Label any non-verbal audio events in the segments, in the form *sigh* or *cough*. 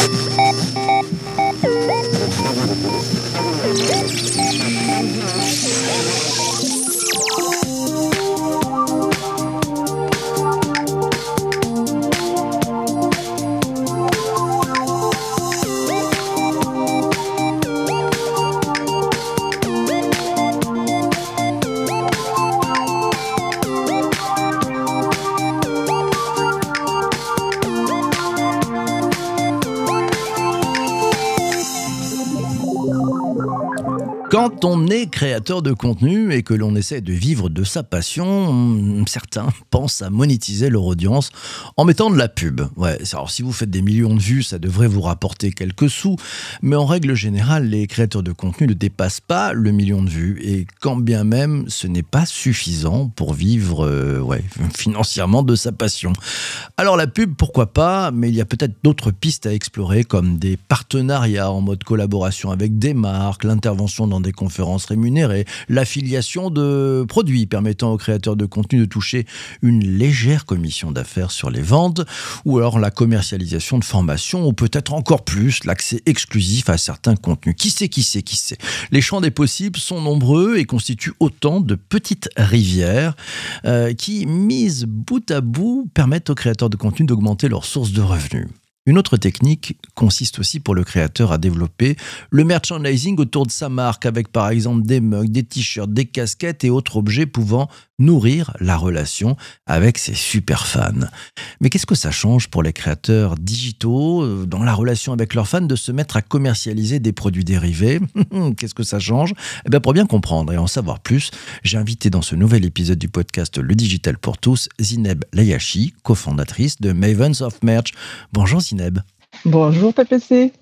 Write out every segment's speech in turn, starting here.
Oh, on est créateur de contenu et que l'on essaie de vivre de sa passion, certains *laughs* pensent à monétiser leur audience en mettant de la pub. Ouais, alors si vous faites des millions de vues, ça devrait vous rapporter quelques sous, mais en règle générale, les créateurs de contenu ne dépassent pas le million de vues et quand bien même ce n'est pas suffisant pour vivre euh, ouais, *laughs* financièrement de sa passion. Alors la pub, pourquoi pas, mais il y a peut-être d'autres pistes à explorer comme des partenariats en mode collaboration avec des marques, l'intervention dans des conférences rémunérées, l'affiliation de produits permettant aux créateurs de contenu de toucher une légère commission d'affaires sur les ventes, ou alors la commercialisation de formations, ou peut-être encore plus l'accès exclusif à certains contenus. Qui sait, qui sait, qui sait Les champs des possibles sont nombreux et constituent autant de petites rivières euh, qui, mises bout à bout, permettent aux créateurs de contenu d'augmenter leurs sources de revenus. Une autre technique consiste aussi pour le créateur à développer le merchandising autour de sa marque avec par exemple des mugs, des t-shirts, des casquettes et autres objets pouvant nourrir la relation avec ses super fans. Mais qu'est-ce que ça change pour les créateurs digitaux euh, dans la relation avec leurs fans de se mettre à commercialiser des produits dérivés? *laughs* Qu'est-ce que ça change? Eh bien, Pour bien comprendre et en savoir plus, j'ai invité dans ce nouvel épisode du podcast Le Digital pour tous Zineb Layashi, cofondatrice de Mavens of Merch. Bonjour Zineb. Bonjour PPC.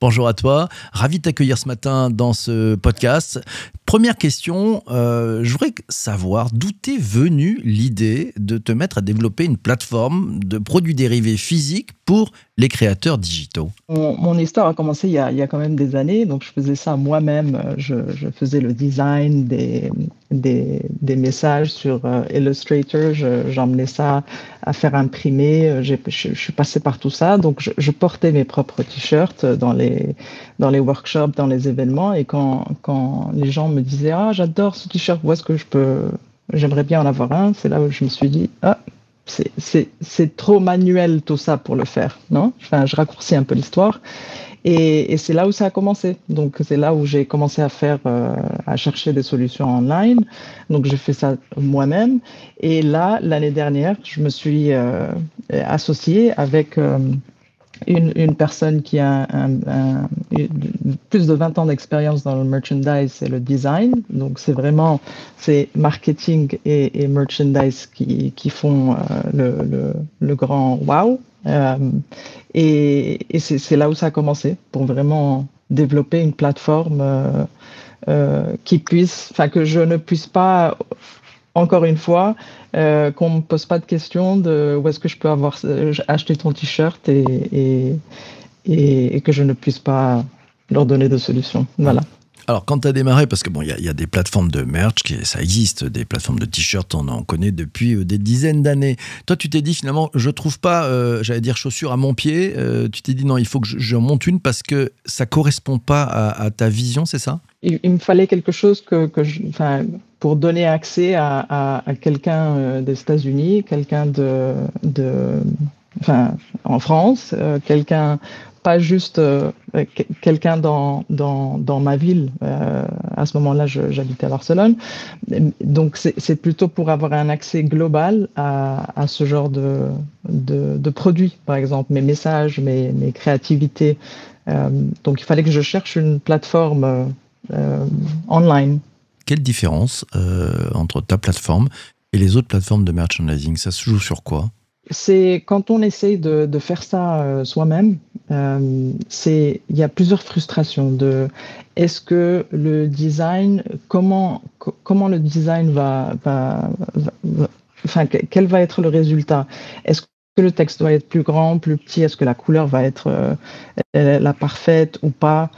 Bonjour à toi, ravi de t'accueillir ce matin dans ce podcast. Première question, euh, je voudrais savoir d'où t'est venue l'idée de te mettre à développer une plateforme de produits dérivés physiques pour les créateurs digitaux mon, histoire a commencé il y a, quand même des années, donc je faisais ça moi-même. Je, je, faisais le design des, messages sur euh, Illustrator, j'emmenais ça à faire imprimer. Je, je, suis passé par tout ça, donc je, je portais mes propres t-shirts dans les, dans les workshops, dans les événements, et quand, quand les gens me disait ah j'adore ce t-shirt, où est-ce que je peux, j'aimerais bien en avoir un? C'est là où je me suis dit ah c'est trop manuel tout ça pour le faire, non? Enfin, je raccourcis un peu l'histoire. Et, et c'est là où ça a commencé. Donc c'est là où j'ai commencé à faire, euh, à chercher des solutions online. Donc j'ai fait ça moi-même. Et là, l'année dernière, je me suis euh, associée avec euh, une, personne qui a plus de 20 ans d'expérience dans le merchandise et le design. Donc, c'est vraiment c'est marketing et, merchandise qui, qui font euh, le, le, grand wow. Euh, et, et c'est là où ça a commencé pour vraiment développer une plateforme euh qui puisse, enfin, que je ne puisse pas encore une fois, euh, qu'on ne me pose pas de questions de où est-ce que je peux avoir euh, acheté ton t-shirt et, et, et, que je ne puisse pas leur donner de solution. Voilà. Alors, quand tu as démarré, parce que bon, il y, y, a des plateformes de merch, qui, ça existe, des plateformes de t-shirts, on en connaît depuis euh, des dizaines d'années. Toi, tu t'es dit finalement, je trouve pas, euh, j'allais dire chaussures à mon pied. Euh, tu t'es dit non, il faut que je, monte une parce que ça correspond pas à, à ta vision, c'est ça? Il, il, me fallait quelque chose que, que je, pour donner accès à, à, quelqu'un euh, des États-Unis, quelqu'un de, de, enfin, en France, euh, quelqu'un pas juste euh, quelqu'un dans, dans, dans, ma ville. À ce moment-là, j'habitais à Barcelone. Donc, c'est plutôt pour avoir un accès global à, à ce genre de, de, de, produits, par exemple, mes messages, mes, mes créativités. Donc, il fallait que je cherche une plateforme online quelle différence euh, entre ta plateforme et les autres plateformes de merchandising? Ça se joue sur quoi? C'est quand on essaye de, faire ça euh, soi-même, euh, c'est il y a plusieurs frustrations de est-ce que le design comment comment le design va, enfin quel va être le résultat? Est-ce que le texte doit être plus grand, plus petit? Est-ce que la couleur va être la parfaite ou pas?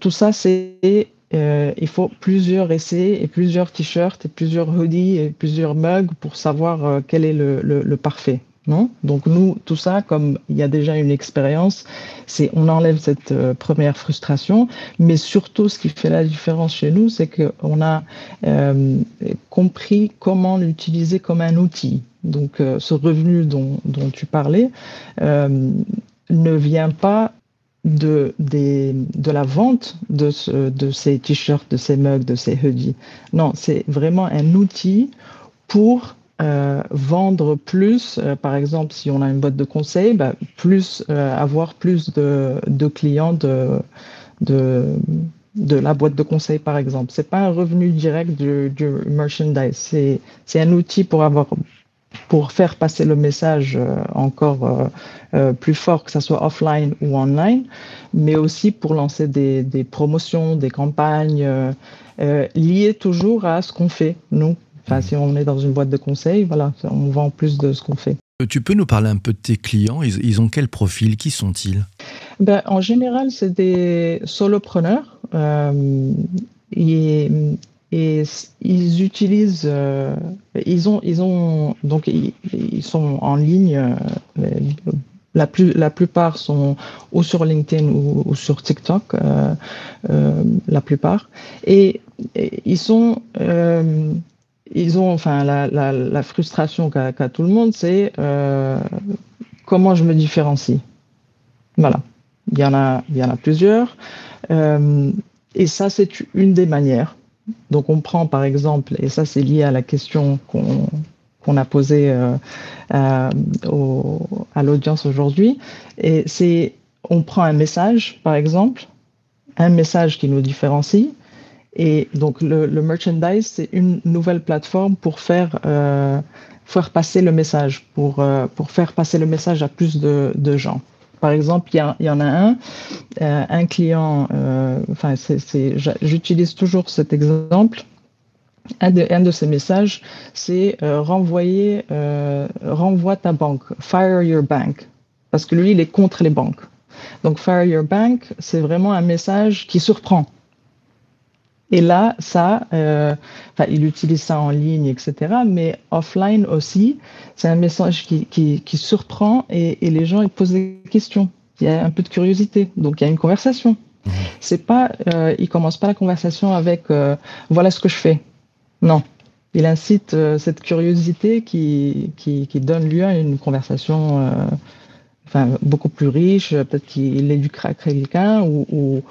Tout ça c'est euh, il faut plusieurs essais et plusieurs t-shirts et plusieurs hoodies et plusieurs mugs pour savoir euh, quel est le, le, parfait. Non? Donc nous, tout ça, comme il y a déjà une expérience, c'est on enlève cette euh, première frustration, mais surtout ce qui fait la différence chez nous, c'est qu'on a compris comment l'utiliser comme un outil. Donc ce revenu dont, dont tu parlais ne vient pas de, des, de la vente de, ce, de ces t-shirts, de ces mugs, de ces hoodies. Non, c'est vraiment un outil pour euh, vendre plus, euh, par exemple, si on a une boîte de conseil, bah, plus euh, avoir plus de, de clients de, de, de, la boîte de conseil, par exemple. C'est pas un revenu direct du, du merchandise, c'est un outil pour avoir pour faire passer le message encore plus fort, que ce soit offline ou online, mais aussi pour lancer des, des promotions, des campagnes liées toujours à ce qu'on fait, nous, si on est dans une boîte de conseil, voilà, on vend plus de ce qu'on fait. Euh, tu peux nous parler un peu de tes clients ils, ont quel profil Qui sont-ils? Ben, En général, c'est des solopreneurs. Euh, et, ils utilisent, euh, ils ont, ils ont, donc ils, sont en ligne. la, plus, la plupart sont ou sur LinkedIn ou, sur TikTok, la plupart. Et, et ils sont ils ont, enfin, la, frustration qu'a tout le monde, c'est euh, comment je me différencie. Voilà. Il y en a, il y en a plusieurs. Euh, et ça, c'est une des manières. Donc, on prend par exemple, et ça, c'est lié à la question qu'on a posée euh, à, à l'audience aujourd'hui. Et c'est, on prend un message, par exemple, un message qui nous différencie, et donc le, merchandise, c'est une nouvelle plateforme pour faire, euh, faire passer le message, pour, euh, pour faire passer le message à plus de gens. Par exemple, il y, en a un, euh, un client, euh, enfin, j'utilise toujours cet exemple. Un de, un de ces messages, c'est euh, renvoyer, renvoie ta banque, fire your bank, parce que lui, il est contre les banques. Donc, fire your bank, c'est vraiment un message qui surprend. Et là, ça, euh, il utilise ça en ligne, etc. Mais offline aussi, c'est un message qui, qui, qui surprend et, et, les gens ils posent des questions. Il y a un peu de curiosité, donc il y a une conversation. Mmh. C'est pas, euh, il commence pas la conversation avec euh, voilà ce que je fais. Non, il incite cette curiosité qui, qui, qui, donne lieu à une conversation beaucoup plus riche, peut-être qu'il éduquera quelqu'un ou,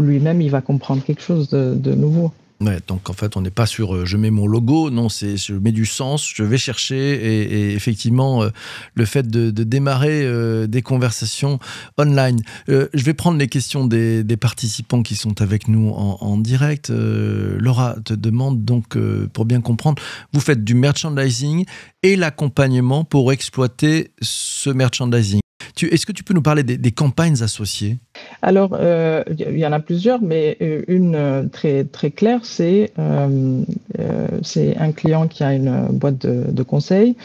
lui-même il va comprendre quelque chose de, nouveau. Ouais, donc en fait, on n'est pas sur euh, je mets mon logo, non, c'est je mets du sens, je vais chercher et, effectivement euh, le fait de, démarrer euh, des conversations online. Je vais prendre les questions des, participants qui sont avec nous en, direct. Laura te demande donc, pour bien comprendre, vous faites du merchandising et l'accompagnement pour exploiter ce merchandising. Est-ce que tu peux nous parler des, des campagnes associées? Alors, euh, il y en a plusieurs, mais euh, une euh, très, très claire, c'est euh, euh, un client qui a une boîte de, de conseil.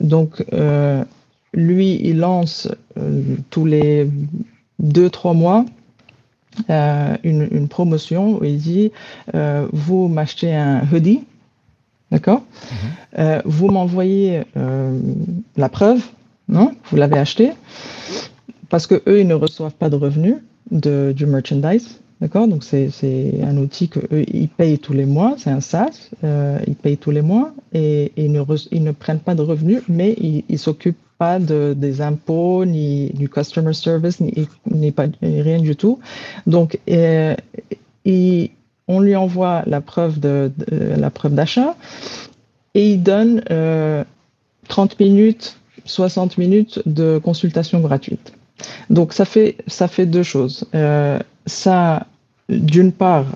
Donc, euh, lui, il lance tous les deux, trois mois une, une, promotion où il dit Vous m'achetez un hoodie, d'accord? Mm -hmm. Vous m'envoyez la preuve non? Vous l'avez acheté? Parce que eux, ils ne reçoivent pas de revenus de, du merchandise. D'accord? Donc, c'est un outil que eux, ils payent tous les mois. C'est un SaaS. Euh, ils payent tous les mois et, et ils, ne ils, ne prennent pas de revenus, mais ils ne s'occupent pas de, des impôts, ni du customer service, ni, ni, pas, rien du tout. Donc, euh, on lui envoie la preuve de la preuve d'achat et il donne euh, 30 minutes 60 minutes de consultation gratuite. Donc ça fait, ça fait deux choses. Euh, ça, d'une part,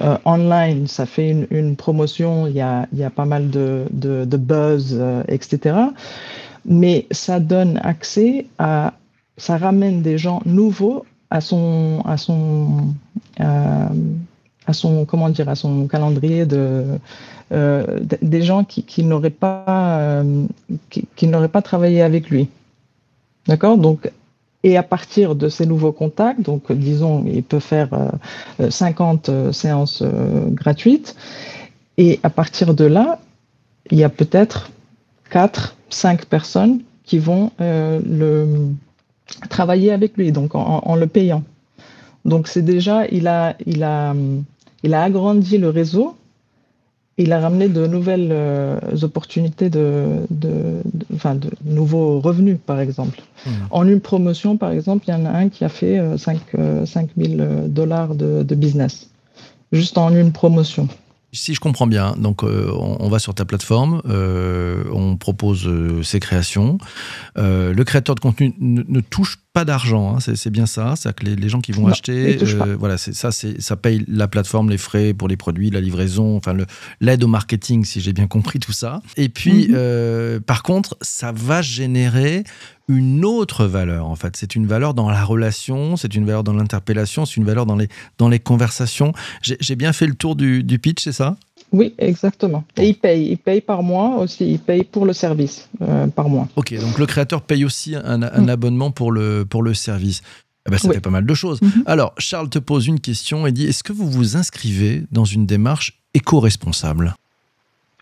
euh, online, ça fait une, promotion, il y a, y a pas mal de, de, buzz, euh, etc. Mais ça donne accès à, ça ramène des gens nouveaux à son, à son, à son, comment dire, à son calendrier de, euh, des gens qui, qui n'auraient pas, euh, qui, qui n'auraient pas travaillé avec lui. D'accord? Donc, et à partir de ces nouveaux contacts, donc disons, il peut faire euh, 50 euh, séances gratuites. Et à partir de là, il y a peut-être 4, cinq personnes qui vont le travailler avec lui, donc en, le payant. Donc c'est déjà, il a, il, a, il a agrandi le réseau, il a ramené de nouvelles euh, opportunités de, de, enfin, de nouveaux revenus, par exemple. Mmh. En une promotion, par exemple, il y en a un qui a fait 5, euh, 5 000 euh, dollars de business, juste en une promotion. Si je comprends bien, donc euh, on, va sur ta plateforme, euh, on propose euh, ses créations. le créateur de contenu ne, touche pas d'argent, hein, c'est bien ça. C'est que les, gens qui vont acheter, voilà, c'est ça, ça paye la plateforme, les frais pour les produits, la livraison, enfin l'aide au marketing, si j'ai bien compris tout ça. Et puis, mhm. par contre, ça va générer une autre valeur en fait. C'est une valeur dans la relation, c'est une valeur dans l'interpellation, c'est une valeur dans les, dans les conversations. J'ai bien fait le tour du, du pitch, c'est ça? Oui, exactement. Et il paye, il paye par mois aussi, il paye pour le service euh, par mois. Ok, donc le créateur paye aussi un, un mm. abonnement pour le, pour le service. Eh ben, ça fait pas mal de choses. Mm-hmm. Alors, Charles te pose une question et dit est-ce que vous vous inscrivez dans une démarche éco-responsable?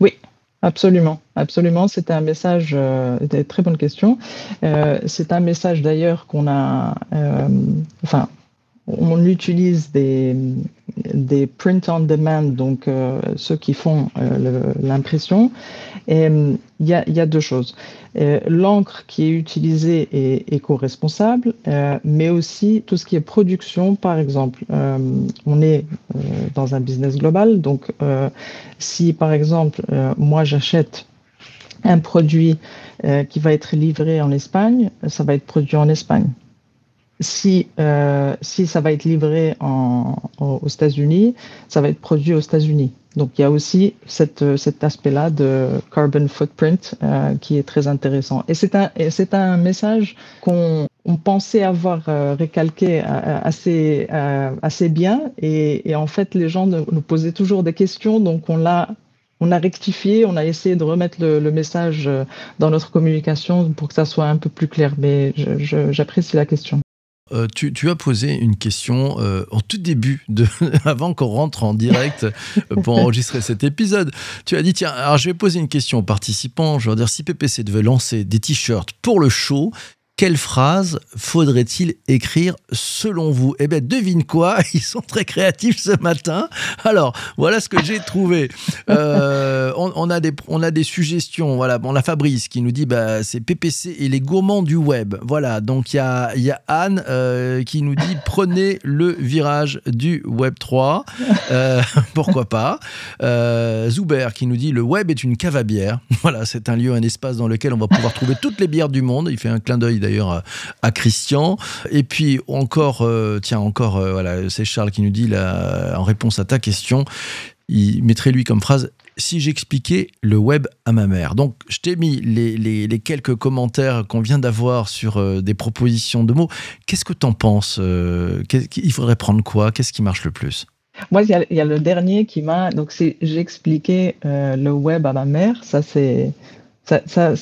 Oui, Absolument, absolument. C'est un message, euh, très bonne question. Euh, c'est un message d'ailleurs qu'on a, euh, enfin, on utilise des, des print on demand, donc euh, ceux qui font euh, l'impression. Euh, il y, a, deux choses. L'encre qui est utilisée est éco-responsable, mais aussi tout ce qui est production, par exemple. on est dans un business global, donc si par exemple moi j'achète un produit qui va être livré en Espagne, ça va être produit en Espagne si, euh, ça va être livré aux États-Unis, ça va être produit aux États-Unis. Donc il y a aussi cette, cet aspect-là de carbon footprint euh, qui est très intéressant. Et c'est un, un message qu'on on pensait avoir euh, récalqué euh, assez, euh, assez bien. Et, et, en fait, les gens nous posaient toujours des questions. Donc on l'a on a rectifié, on a essayé de remettre le, le, message dans notre communication pour que ça soit un peu plus clair. Mais j'apprécie la question. Euh, tu, as posé une question euh, au tout début, de, *laughs* avant qu'on rentre en direct euh, pour *laughs* enregistrer cet épisode. Tu as dit, tiens, alors je vais poser une question aux participants. Je vais dire, si PPC devait lancer des t-shirts pour le show, quelle phrase faudrait-il écrire selon vous? Eh bien, devine quoi *laughs* Ils sont très créatifs ce matin. Alors, voilà ce que j'ai trouvé. Euh, *laughs* on, a des, on a des suggestions. Voilà, bon, la Fabrice qui nous dit bah, c'est PPC et les gourmands du web. Voilà, donc il y a, y a, Anne euh, qui nous dit *laughs* prenez le virage du Web 3. Euh, pourquoi pas Zuber qui nous dit le web est une cave à bière. Voilà, c'est un lieu, un espace dans lequel on va pouvoir trouver toutes les bières du monde. Il fait un clin d'œil d'ailleurs à, Christian. Et puis encore, euh, tiens, encore, euh, voilà, c'est Charles qui nous dit, en réponse à ta question, il mettrait lui comme phrase si j'expliquais le web à ma mère. Donc, je t'ai mis les, quelques commentaires qu'on vient d'avoir sur euh, des propositions de mots. Qu'est-ce que tu en penses Il faudrait prendre quoi? Qu'est-ce qui marche le plus? Moi, il y, a le dernier qui m'a. Donc, c'est j'expliquais le web à ma mère. Ça, c'est ça, ça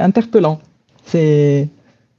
interpellant. C'est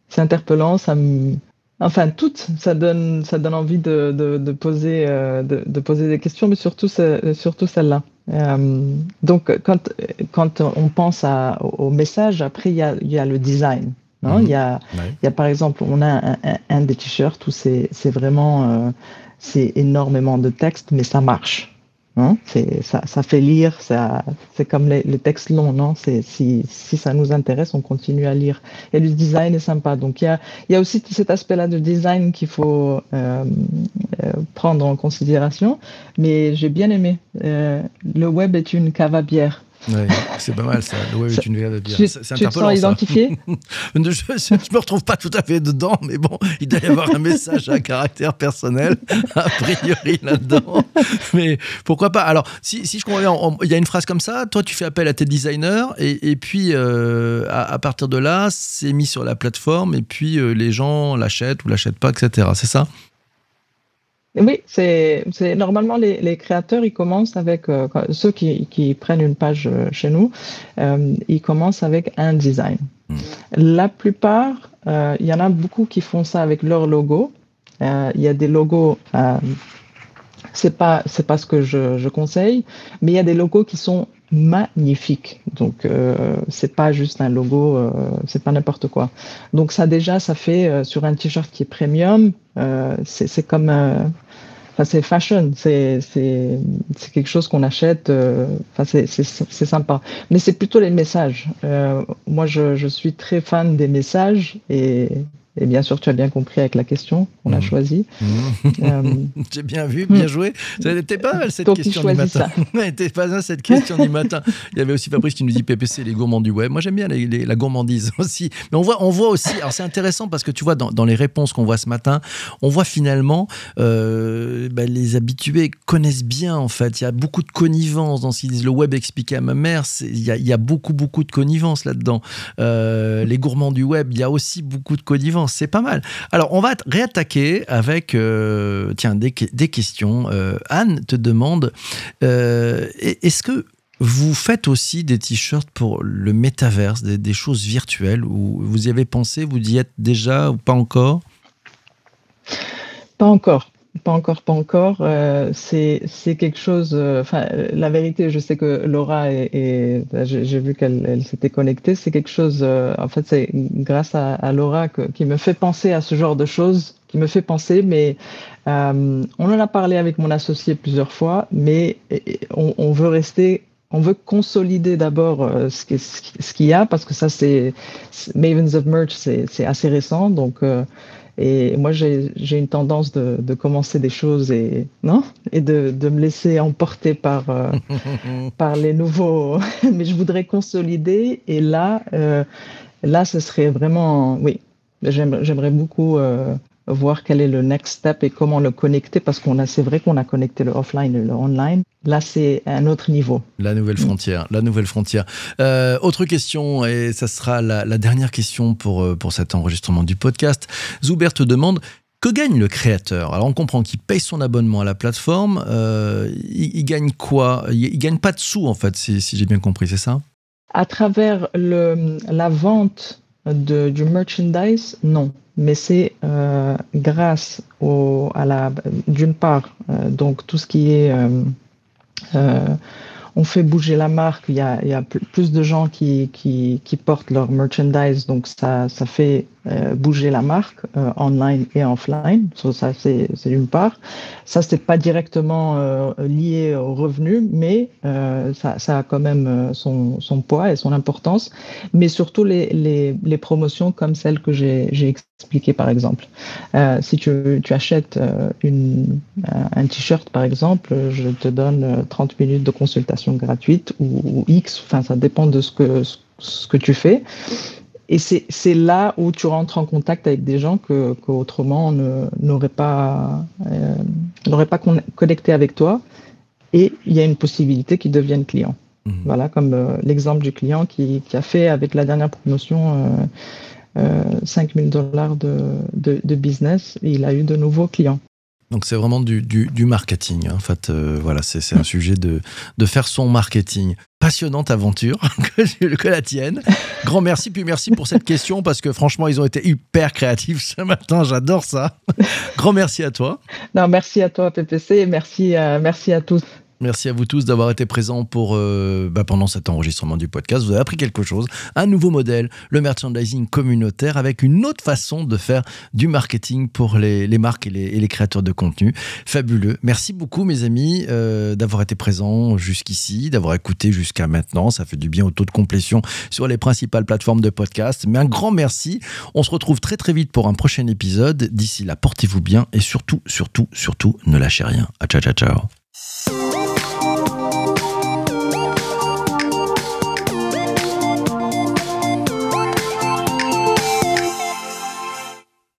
c'est interpellant, ça me, enfin toutes, ça donne, ça donne envie de, de, poser, euh, de, poser des questions, mais surtout, surtout celle-là. Euh, donc quand, quand on pense à, au message, après il y a, y a le design. Non? Il, y a, il y a par exemple, on a un, des t-shirts où c'est vraiment, euh, c'est énormément de texte, mais ça marche. Hein, ça, ça, fait lire, c'est comme les, textes longs, non? Si, si, ça nous intéresse, on continue à lire. Et le design est sympa. Donc il y a, y a aussi cet aspect-là de design qu'il faut euh, euh, prendre en considération. Mais j'ai bien aimé. Euh, le web est une cave à bière c'est pas mal ça. Le web est une de bière. C'est tu te sens identifié *laughs* je, ne me retrouve pas tout à fait dedans, mais bon, il doit y avoir un message à caractère personnel, a priori là-dedans. Mais pourquoi pas? Alors, si, si je comprends bien, il y a une phrase comme ça, toi tu fais appel à tes designers, et, et puis euh, à, partir de là, c'est mis sur la plateforme, et puis euh, les gens l'achètent ou l'achètent pas, etc. C'est ça? Oui, c'est normalement les, les, créateurs, ils commencent avec euh, ceux qui, qui, prennent une page euh, chez nous, euh, ils commencent avec un design. Hmm. La plupart, il y en a beaucoup qui font ça avec leur logo. il y a des logos c'est pas c'est pas ce que je, je, conseille, mais il y a des logos qui sont magnifiques. Donc c'est pas juste un logo, c'est pas n'importe quoi. Donc ça déjà ça fait sur un t-shirt qui est premium, c'est comme c'est fashion, c'est quelque chose qu'on achète. euh, Enfin c'est sympa. Mais c'est plutôt les messages. Euh, moi je je suis très fan des messages et et bien sûr, tu as bien compris avec la question qu'on a Mhm. choisie. Euh, *laughs* J'ai bien vu, bien joué. Ça n'était pas mal cette question du matin. *laughs* N'était pas mal cette question du matin. Il y avait aussi Fabrice qui nous dit PPC, les gourmands du web. Moi j'aime bien les- les- la gourmandise *laughs* aussi. Mais on voit, on voit aussi, alors c'est intéressant parce que tu vois, dans, dans les réponses qu'on voit ce matin, on voit finalement euh, bah, les habitués connaissent bien en fait. Il y a beaucoup de connivence dans ce qu'ils disent. Le web expliqué à ma mère, c'est- il y, a, il y a beaucoup, beaucoup de connivence là-dedans. Euh, les gourmands du web, il y a aussi beaucoup de connivence. C'est pas mal. Alors, on va réattaquer avec euh, tiens, des, que- des questions. Euh, Anne te demande euh, est- est-ce que vous faites aussi des t-shirts pour le métaverse, des, des choses virtuelles ou vous y avez pensé, vous y êtes déjà ou pas encore? Pas encore. Pas encore, pas encore. Euh, c'est quelque chose. euh, Enfin, la vérité, je sais que Laura bah, j'ai vu qu'elle elle s'était connectée. C'est quelque chose. euh, en fait, c'est grâce à, Laura qui me fait penser à ce genre de choses, qui me fait penser. Mais euh, on en a parlé avec mon associé plusieurs fois, mais et- et on, on veut rester. On veut consolider d'abord ce qui- ce qui- ce qu'il y a parce que ça c'est Mavens of Merch c'est assez récent donc et moi, j'ai une tendance de, de commencer des choses et, non et de, de me laisser emporter par, euh, *laughs* par les nouveaux. *laughs* Mais je voudrais consolider. Et là, euh, là, ce serait vraiment. Oui, j'aimerais j'aimerais beaucoup euh, voir quel est le next step et comment le connecter parce qu'on a, c'est vrai qu'on a connecté le offline et le online. Là, c'est un autre niveau. La nouvelle frontière, la nouvelle frontière. Euh, autre question, et ça sera la, la dernière question pour, euh, pour cet enregistrement du podcast. Zuber te demande que gagne le créateur? Alors on comprend qu'il paye son abonnement à la plateforme. euh, il, il gagne quoi? Il, il gagne pas de sous en fait, si, si j'ai bien compris, c'est ça? À travers le, la vente de, du merchandise, non. Mais c'est euh, grâce au, à la, d'une part, euh, donc tout ce qui est, euh, on fait bouger la marque. Il y a, plus de gens qui, qui, qui portent leur merchandise, donc ça, ça fait euh, bouger la marque euh, online et offline. Ça, c'est, d'une part. Ça, c'est pas directement euh, lié au revenu, mais ça, a quand même son, poids et son importance. Mais surtout les, promotions comme celles que j'ai, expliquées, par exemple. Si tu, achètes une, un t-shirt, par exemple, je te donne euh, 30 minutes de consultation gratuite ou, X, enfin, ça dépend de ce que tu fais. Et c'est là où tu rentres en contact avec des gens que, que autrement on ne- n'aurait pas, euh, n'aurait pas con- connecté avec toi. Et il y a une possibilité qu'ils deviennent clients. Mhm. Voilà, comme euh, l'exemple du client qui, qui a fait avec la dernière promotion euh, euh, 5000 dollars de, de, de business. Et il a eu de nouveaux clients. Donc c'est vraiment du, du, du marketing. hein. En fait, euh, voilà, c'est un sujet de, de faire son marketing. Passionnante aventure *laughs* que, que la tienne. Grand merci, puis merci pour cette question parce que franchement, ils ont été hyper créatifs ce matin. J'adore ça. Grand merci à toi. Non, merci à toi, PPC, et merci, merci à tous. Merci à vous tous d'avoir été présents pour, euh, bah, pendant cet enregistrement du podcast. Vous avez appris quelque chose, un nouveau modèle, le merchandising communautaire avec une autre façon de faire du marketing pour les, marques et les, et les créateurs de contenu. Fabuleux. Merci beaucoup mes amis euh, d'avoir été présents jusqu'ici, d'avoir écouté jusqu'à maintenant. Ça fait du bien au taux de complétion sur les principales plateformes de podcast. Mais un grand merci. On se retrouve très très vite pour un prochain épisode. D'ici là, portez-vous bien et surtout, surtout, surtout, ne lâchez rien. À ciao, ciao, ciao.